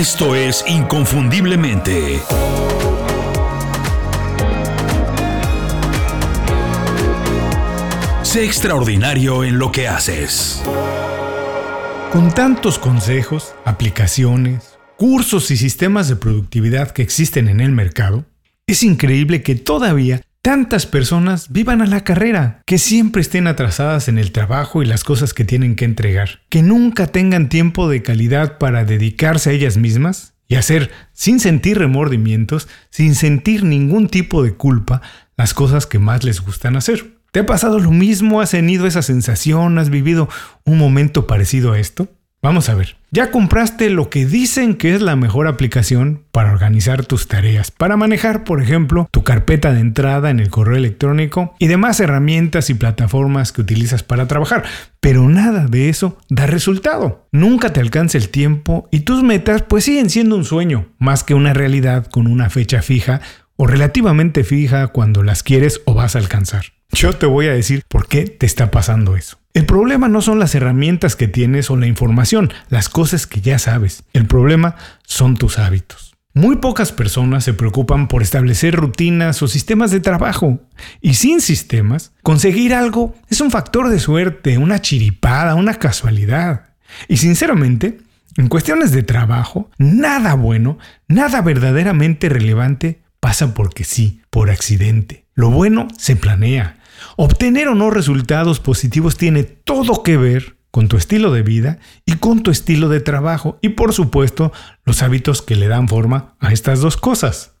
Esto es Inconfundiblemente. Sé extraordinario en lo que haces. Con tantos consejos, aplicaciones, cursos y sistemas de productividad que existen en el mercado, es increíble que todavía tantas personas vivan a la carrera, que siempre estén atrasadas en el trabajo y las cosas que tienen que entregar, que nunca tengan tiempo de calidad para dedicarse a ellas mismas y hacer, sin sentir remordimientos, sin sentir ningún tipo de culpa, las cosas que más les gustan hacer. ¿Te ha pasado lo mismo? ¿Has tenido esa sensación? ¿Has vivido un momento parecido a esto? Vamos a ver, ya compraste lo que dicen que es la mejor aplicación para organizar tus tareas, para manejar, por ejemplo, tu carpeta de entrada en el correo electrónico y demás herramientas y plataformas que utilizas para trabajar, pero nada de eso da resultado. Nunca te alcanza el tiempo y tus metas pues siguen siendo un sueño, más que una realidad con una fecha fija o relativamente fija cuando las quieres o vas a alcanzar. Yo te voy a decir por qué te está pasando eso. El problema no son las herramientas que tienes o la información, las cosas que ya sabes. El problema son tus hábitos. Muy pocas personas se preocupan por establecer rutinas o sistemas de trabajo. Y sin sistemas, conseguir algo es un factor de suerte, una chiripada, una casualidad. Y sinceramente, en cuestiones de trabajo, nada bueno, nada verdaderamente relevante pasa porque sí, por accidente. Lo bueno se planea, Obtener o no resultados positivos tiene todo que ver con tu estilo de vida y con tu estilo de trabajo y por supuesto los hábitos que le dan forma a estas dos cosas.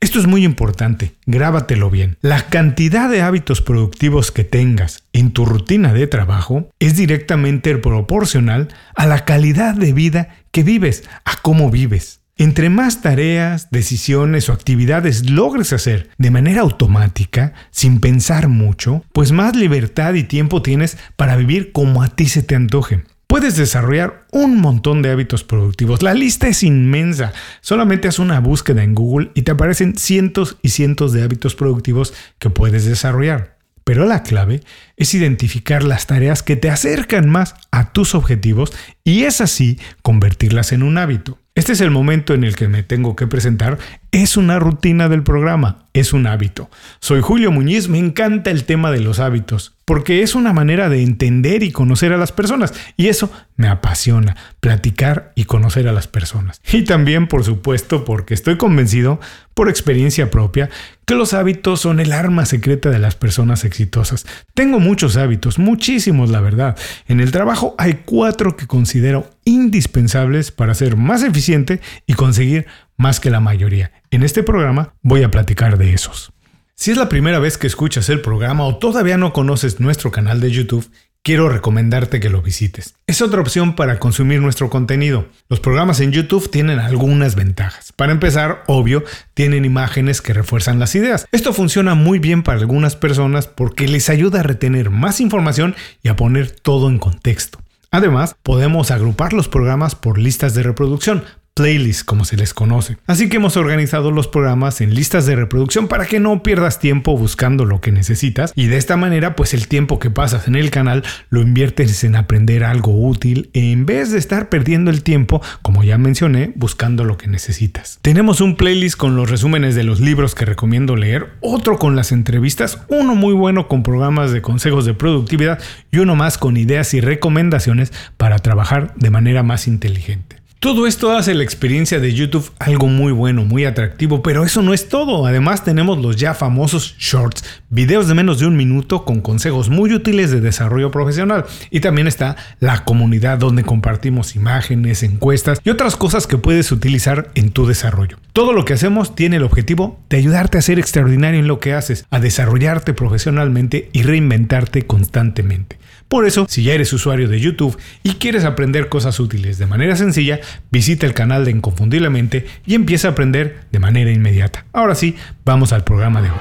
Esto es muy importante, grábatelo bien. La cantidad de hábitos productivos que tengas en tu rutina de trabajo es directamente proporcional a la calidad de vida que vives, a cómo vives. Entre más tareas, decisiones o actividades logres hacer de manera automática, sin pensar mucho, pues más libertad y tiempo tienes para vivir como a ti se te antoje. Puedes desarrollar un montón de hábitos productivos. La lista es inmensa. Solamente haz una búsqueda en Google y te aparecen cientos y cientos de hábitos productivos que puedes desarrollar. Pero la clave es identificar las tareas que te acercan más a tus objetivos y es así convertirlas en un hábito. Este es el momento en el que me tengo que presentar. Es una rutina del programa, es un hábito. Soy Julio Muñiz, me encanta el tema de los hábitos, porque es una manera de entender y conocer a las personas, y eso me apasiona, platicar y conocer a las personas. Y también, por supuesto, porque estoy convencido, por experiencia propia, que los hábitos son el arma secreta de las personas exitosas. Tengo muchos hábitos, muchísimos la verdad. En el trabajo hay cuatro que considero indispensables para ser más eficiente y conseguir más que la mayoría. En este programa voy a platicar de esos. Si es la primera vez que escuchas el programa o todavía no conoces nuestro canal de YouTube, quiero recomendarte que lo visites. Es otra opción para consumir nuestro contenido. Los programas en YouTube tienen algunas ventajas. Para empezar, obvio, tienen imágenes que refuerzan las ideas. Esto funciona muy bien para algunas personas porque les ayuda a retener más información y a poner todo en contexto. Además, podemos agrupar los programas por listas de reproducción, playlists como se les conoce. Así que hemos organizado los programas en listas de reproducción para que no pierdas tiempo buscando lo que necesitas y de esta manera pues el tiempo que pasas en el canal lo inviertes en aprender algo útil en vez de estar perdiendo el tiempo como ya mencioné buscando lo que necesitas. Tenemos un playlist con los resúmenes de los libros que recomiendo leer, otro con las entrevistas, uno muy bueno con programas de consejos de productividad y uno más con ideas y recomendaciones para trabajar de manera más inteligente. Todo esto hace la experiencia de YouTube algo muy bueno, muy atractivo, pero eso no es todo. Además tenemos los ya famosos shorts, videos de menos de un minuto con consejos muy útiles de desarrollo profesional. Y también está la comunidad donde compartimos imágenes, encuestas y otras cosas que puedes utilizar en tu desarrollo. Todo lo que hacemos tiene el objetivo de ayudarte a ser extraordinario en lo que haces, a desarrollarte profesionalmente y reinventarte constantemente. Por eso, si ya eres usuario de YouTube y quieres aprender cosas útiles de manera sencilla, visita el canal de Inconfundiblemente y empieza a aprender de manera inmediata. Ahora sí, vamos al programa de hoy.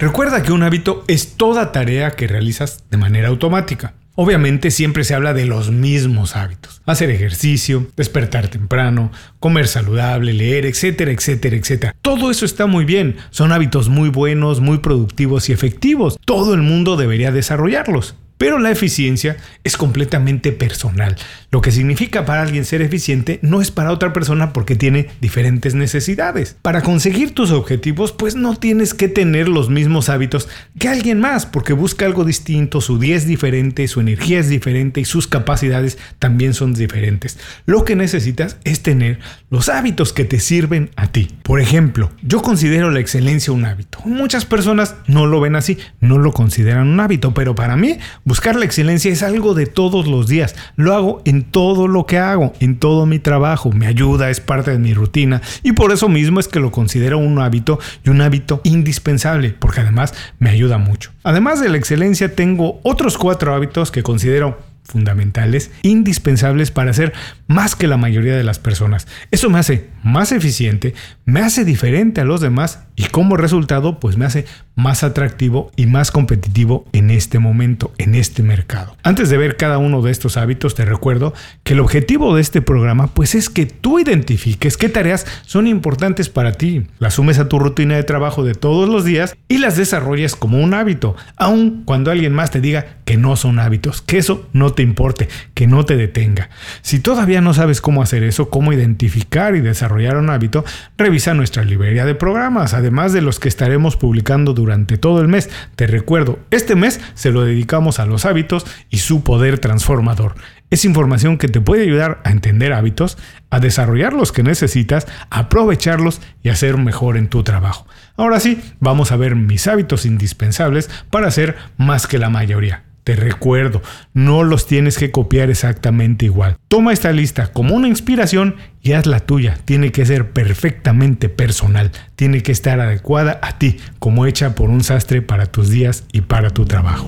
Recuerda que un hábito es toda tarea que realizas de manera automática. Obviamente siempre se habla de los mismos hábitos. Hacer ejercicio, despertar temprano, comer saludable, leer, etcétera, etcétera, etcétera. Todo eso está muy bien. Son hábitos muy buenos, muy productivos y efectivos. Todo el mundo debería desarrollarlos. Pero la eficiencia es completamente personal. Lo que significa para alguien ser eficiente no es para otra persona porque tiene diferentes necesidades. Para conseguir tus objetivos, pues no tienes que tener los mismos hábitos que alguien más porque busca algo distinto, su día es diferente, su energía es diferente y sus capacidades también son diferentes. Lo que necesitas es tener los hábitos que te sirven a ti. Por ejemplo, yo considero la excelencia un hábito. Muchas personas no lo ven así, no lo consideran un hábito, pero para mí Buscar la excelencia es algo de todos los días. Lo hago en todo lo que hago, en todo mi trabajo. Me ayuda, es parte de mi rutina y por eso mismo es que lo considero un hábito y un hábito indispensable, porque además me ayuda mucho. Además de la excelencia, tengo otros cuatro hábitos que considero fundamentales, indispensables para ser más que la mayoría de las personas. Eso me hace más eficiente, me hace diferente a los demás y como resultado pues me hace más atractivo y más competitivo en este momento, en este mercado. Antes de ver cada uno de estos hábitos te recuerdo que el objetivo de este programa pues es que tú identifiques qué tareas son importantes para ti, las sumes a tu rutina de trabajo de todos los días y las desarrolles como un hábito, aun cuando alguien más te diga que no son hábitos, que eso no te importe, que no te detenga. Si todavía no sabes cómo hacer eso, cómo identificar y desarrollar un hábito, revisa nuestra librería de programas, de los que estaremos publicando durante todo el mes. Te recuerdo, este mes se lo dedicamos a los hábitos y su poder transformador. Es información que te puede ayudar a entender hábitos, a desarrollar los que necesitas, aprovecharlos y a ser mejor en tu trabajo. Ahora sí, vamos a ver mis hábitos indispensables para ser más que la mayoría. Te recuerdo, no los tienes que copiar exactamente igual. Toma esta lista como una inspiración y haz la tuya. Tiene que ser perfectamente personal. Tiene que estar adecuada a ti, como hecha por un sastre para tus días y para tu trabajo.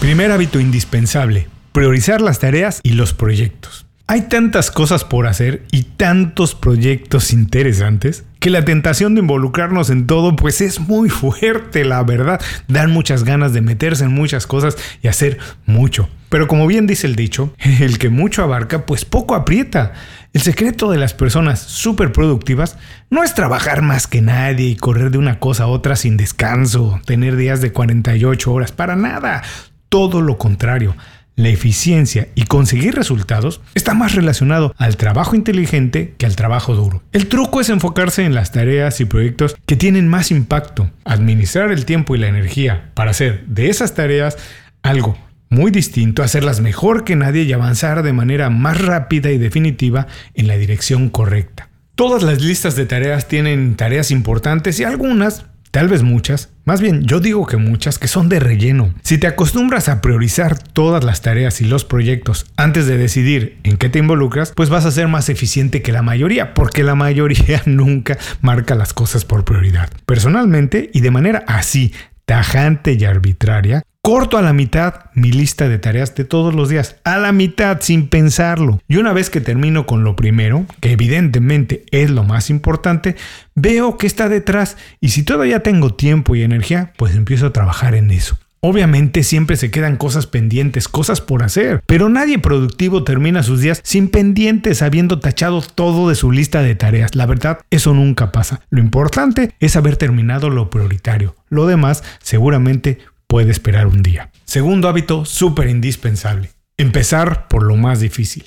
Primer hábito indispensable. Priorizar las tareas y los proyectos. Hay tantas cosas por hacer y tantos proyectos interesantes que la tentación de involucrarnos en todo pues es muy fuerte, la verdad. Dan muchas ganas de meterse en muchas cosas y hacer mucho. Pero como bien dice el dicho, el que mucho abarca pues poco aprieta. El secreto de las personas súper productivas no es trabajar más que nadie y correr de una cosa a otra sin descanso, tener días de 48 horas, para nada. Todo lo contrario la eficiencia y conseguir resultados está más relacionado al trabajo inteligente que al trabajo duro. El truco es enfocarse en las tareas y proyectos que tienen más impacto, administrar el tiempo y la energía para hacer de esas tareas algo muy distinto, hacerlas mejor que nadie y avanzar de manera más rápida y definitiva en la dirección correcta. Todas las listas de tareas tienen tareas importantes y algunas tal vez muchas, más bien yo digo que muchas que son de relleno. Si te acostumbras a priorizar todas las tareas y los proyectos antes de decidir en qué te involucras, pues vas a ser más eficiente que la mayoría, porque la mayoría nunca marca las cosas por prioridad. Personalmente y de manera así tajante y arbitraria, corto a la mitad mi lista de tareas de todos los días, a la mitad sin pensarlo. Y una vez que termino con lo primero, que evidentemente es lo más importante, veo que está detrás y si todavía tengo tiempo y energía, pues empiezo a trabajar en eso. Obviamente siempre se quedan cosas pendientes, cosas por hacer, pero nadie productivo termina sus días sin pendientes, habiendo tachado todo de su lista de tareas. La verdad, eso nunca pasa. Lo importante es haber terminado lo prioritario. Lo demás seguramente puede esperar un día. Segundo hábito súper indispensable. Empezar por lo más difícil.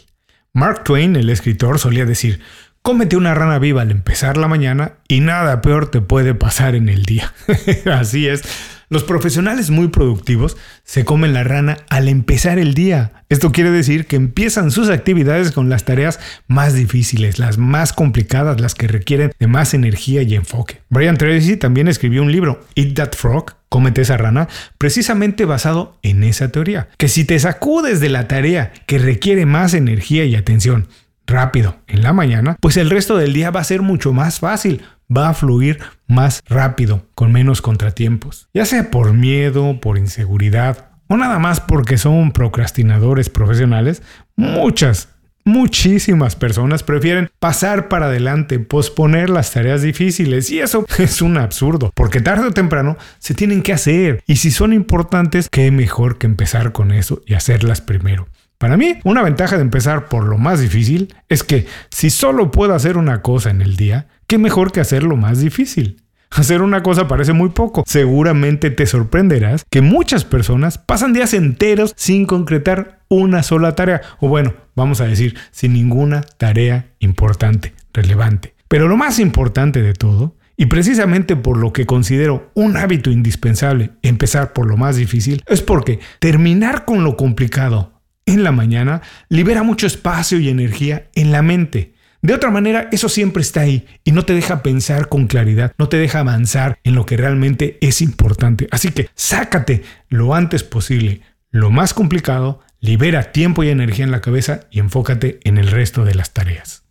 Mark Twain, el escritor, solía decir, cómete una rana viva al empezar la mañana y nada peor te puede pasar en el día. Así es. Los profesionales muy productivos se comen la rana al empezar el día. Esto quiere decir que empiezan sus actividades con las tareas más difíciles, las más complicadas, las que requieren de más energía y enfoque. Brian Tracy también escribió un libro, Eat That Frog, cómete esa rana, precisamente basado en esa teoría. Que si te sacudes de la tarea que requiere más energía y atención rápido en la mañana, pues el resto del día va a ser mucho más fácil va a fluir más rápido, con menos contratiempos, ya sea por miedo, por inseguridad o nada más porque son procrastinadores profesionales, muchas, muchísimas personas prefieren pasar para adelante, posponer las tareas difíciles y eso es un absurdo, porque tarde o temprano se tienen que hacer y si son importantes, qué mejor que empezar con eso y hacerlas primero. Para mí, una ventaja de empezar por lo más difícil es que si solo puedo hacer una cosa en el día, qué mejor que hacerlo más difícil. Hacer una cosa parece muy poco. Seguramente te sorprenderás que muchas personas pasan días enteros sin concretar una sola tarea. O bueno, vamos a decir, sin ninguna tarea importante, relevante. Pero lo más importante de todo, y precisamente por lo que considero un hábito indispensable empezar por lo más difícil, es porque terminar con lo complicado en la mañana libera mucho espacio y energía en la mente. De otra manera, eso siempre está ahí y no te deja pensar con claridad, no te deja avanzar en lo que realmente es importante. Así que sácate lo antes posible lo más complicado, libera tiempo y energía en la cabeza y enfócate en el resto de las tareas.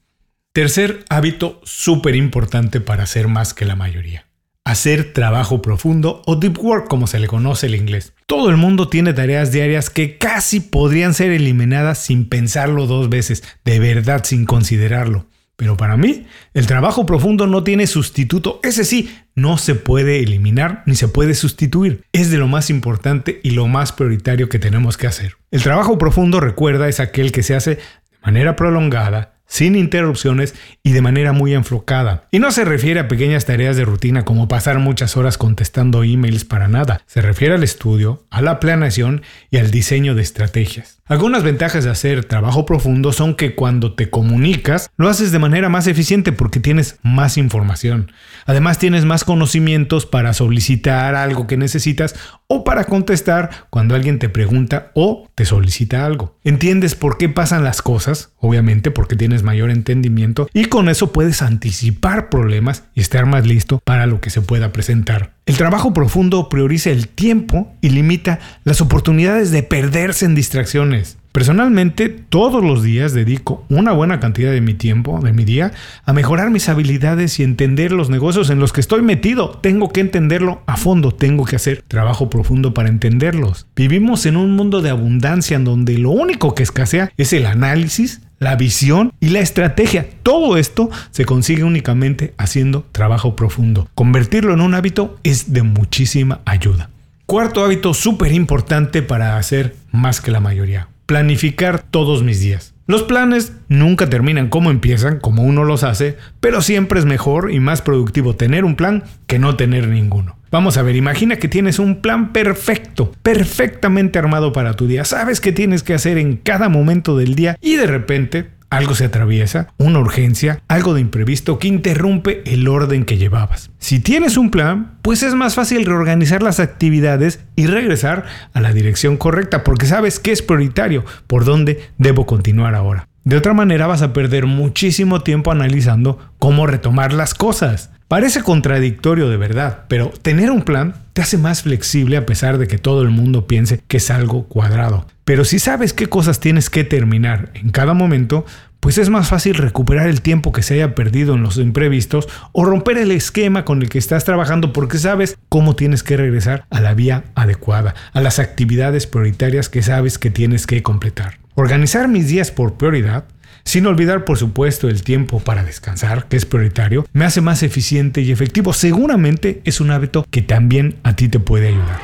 Tercer hábito súper importante para hacer más que la mayoría hacer trabajo profundo o deep work como se le conoce en inglés. Todo el mundo tiene tareas diarias que casi podrían ser eliminadas sin pensarlo dos veces, de verdad sin considerarlo. Pero para mí, el trabajo profundo no tiene sustituto. Ese sí, no se puede eliminar ni se puede sustituir. Es de lo más importante y lo más prioritario que tenemos que hacer. El trabajo profundo, recuerda, es aquel que se hace de manera prolongada, sin interrupciones y de manera muy enfocada. Y no se refiere a pequeñas tareas de rutina como pasar muchas horas contestando emails para nada. Se refiere al estudio, a la planeación y al diseño de estrategias. Algunas ventajas de hacer trabajo profundo son que cuando te comunicas lo haces de manera más eficiente porque tienes más información. Además tienes más conocimientos para solicitar algo que necesitas o para contestar cuando alguien te pregunta o te solicita algo. Entiendes por qué pasan las cosas, obviamente porque tienes mayor entendimiento y con eso puedes anticipar problemas y estar más listo para lo que se pueda presentar. El trabajo profundo prioriza el tiempo y limita las oportunidades de perderse en distracciones. Personalmente, todos los días dedico una buena cantidad de mi tiempo, de mi día, a mejorar mis habilidades y entender los negocios en los que estoy metido. Tengo que entenderlo a fondo, tengo que hacer trabajo profundo para entenderlos. Vivimos en un mundo de abundancia en donde lo único que escasea es el análisis la visión y la estrategia. Todo esto se consigue únicamente haciendo trabajo profundo. Convertirlo en un hábito es de muchísima ayuda. Cuarto hábito súper importante para hacer más que la mayoría. Planificar todos mis días. Los planes nunca terminan como empiezan, como uno los hace, pero siempre es mejor y más productivo tener un plan que no tener ninguno. Vamos a ver, imagina que tienes un plan perfecto, perfectamente armado para tu día. Sabes qué tienes que hacer en cada momento del día y de repente algo se atraviesa, una urgencia, algo de imprevisto que interrumpe el orden que llevabas. Si tienes un plan, pues es más fácil reorganizar las actividades y regresar a la dirección correcta porque sabes qué es prioritario, por dónde debo continuar ahora. De otra manera vas a perder muchísimo tiempo analizando cómo retomar las cosas. Parece contradictorio de verdad, pero tener un plan te hace más flexible a pesar de que todo el mundo piense que es algo cuadrado. Pero si sabes qué cosas tienes que terminar en cada momento, pues es más fácil recuperar el tiempo que se haya perdido en los imprevistos o romper el esquema con el que estás trabajando porque sabes cómo tienes que regresar a la vía adecuada, a las actividades prioritarias que sabes que tienes que completar. Organizar mis días por prioridad sin olvidar, por supuesto, el tiempo para descansar, que es prioritario, me hace más eficiente y efectivo. Seguramente es un hábito que también a ti te puede ayudar.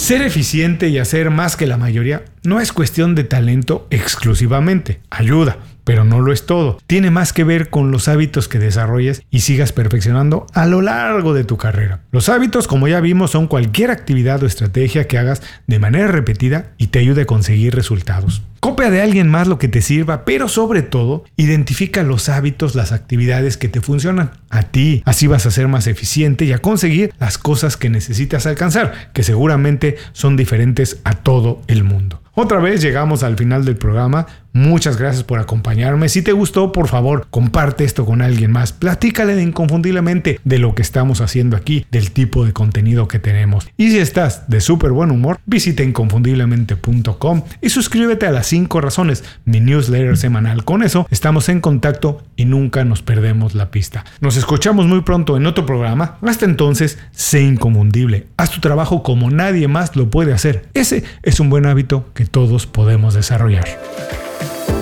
Ser eficiente y hacer más que la mayoría no es cuestión de talento exclusivamente, ayuda, pero no lo es todo. Tiene más que ver con los hábitos que desarrolles y sigas perfeccionando a lo largo de tu carrera. Los hábitos, como ya vimos, son cualquier actividad o estrategia que hagas de manera repetida y te ayude a conseguir resultados. Copia de alguien más lo que te sirva, pero sobre todo, identifica los hábitos, las actividades que te funcionan a ti. Así vas a ser más eficiente y a conseguir las cosas que necesitas alcanzar, que seguramente son diferentes a todo el mundo. Otra vez llegamos al final del programa. Muchas gracias por acompañarme. Si te gustó, por favor, comparte esto con alguien más. Platícale de inconfundiblemente de lo que estamos haciendo aquí, del tipo de contenido que tenemos. Y si estás de súper buen humor, visita inconfundiblemente.com y suscríbete a las 5 razones, mi newsletter semanal. Con eso estamos en contacto y nunca nos perdemos la pista. Nos escuchamos muy pronto en otro programa. Hasta entonces, sé inconfundible. Haz tu trabajo como nadie más lo puede hacer. Ese es un buen hábito que todos podemos desarrollar.